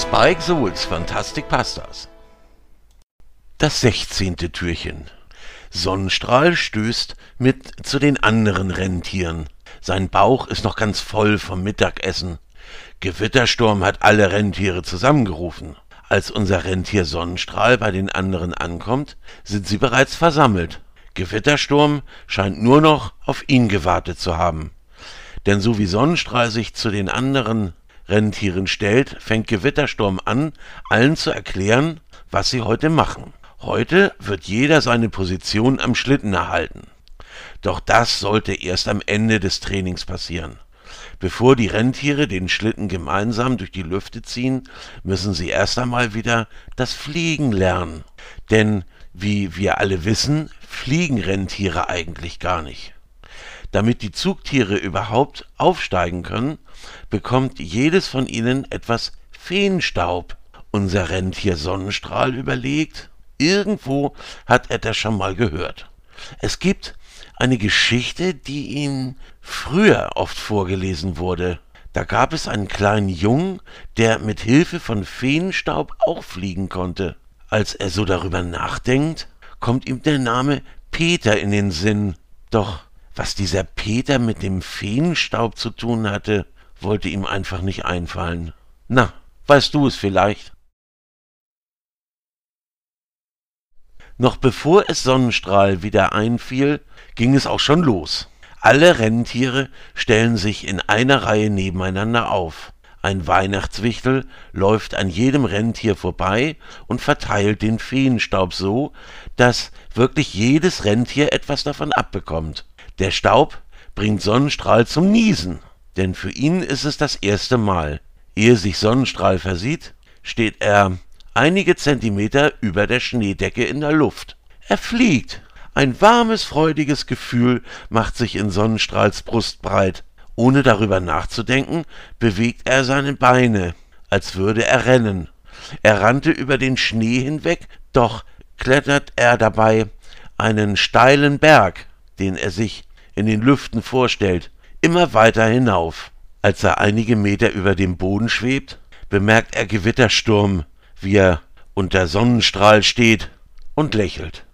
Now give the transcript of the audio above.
Spike Souls Fantastic Pastas. Das sechzehnte Türchen. Sonnenstrahl stößt mit zu den anderen Rentieren. Sein Bauch ist noch ganz voll vom Mittagessen. Gewittersturm hat alle Rentiere zusammengerufen. Als unser Rentier Sonnenstrahl bei den anderen ankommt, sind sie bereits versammelt. Gewittersturm scheint nur noch auf ihn gewartet zu haben. Denn so wie Sonnenstrahl sich zu den anderen Rentieren stellt, fängt Gewittersturm an, allen zu erklären, was sie heute machen. Heute wird jeder seine Position am Schlitten erhalten. Doch das sollte erst am Ende des Trainings passieren. Bevor die Rentiere den Schlitten gemeinsam durch die Lüfte ziehen, müssen sie erst einmal wieder das Fliegen lernen. Denn, wie wir alle wissen, fliegen Rentiere eigentlich gar nicht. Damit die Zugtiere überhaupt aufsteigen können, bekommt jedes von ihnen etwas Feenstaub. Unser Rentier Sonnenstrahl überlegt, irgendwo hat er das schon mal gehört. Es gibt eine Geschichte, die ihm früher oft vorgelesen wurde. Da gab es einen kleinen Jungen, der mit Hilfe von Feenstaub auch fliegen konnte. Als er so darüber nachdenkt, kommt ihm der Name Peter in den Sinn. Doch was dieser Peter mit dem Feenstaub zu tun hatte, wollte ihm einfach nicht einfallen. Na, weißt du es vielleicht? Noch bevor es Sonnenstrahl wieder einfiel, ging es auch schon los. Alle Rentiere stellen sich in einer Reihe nebeneinander auf. Ein Weihnachtswichtel läuft an jedem Rentier vorbei und verteilt den Feenstaub so, dass wirklich jedes Rentier etwas davon abbekommt. Der Staub bringt Sonnenstrahl zum Niesen, denn für ihn ist es das erste Mal. Ehe sich Sonnenstrahl versieht, steht er einige Zentimeter über der Schneedecke in der Luft. Er fliegt. Ein warmes, freudiges Gefühl macht sich in Sonnenstrahls Brust breit. Ohne darüber nachzudenken, bewegt er seine Beine, als würde er rennen. Er rannte über den Schnee hinweg, doch klettert er dabei einen steilen Berg, den er sich in den Lüften vorstellt, immer weiter hinauf. Als er einige Meter über dem Boden schwebt, bemerkt er Gewittersturm, wie er unter Sonnenstrahl steht und lächelt.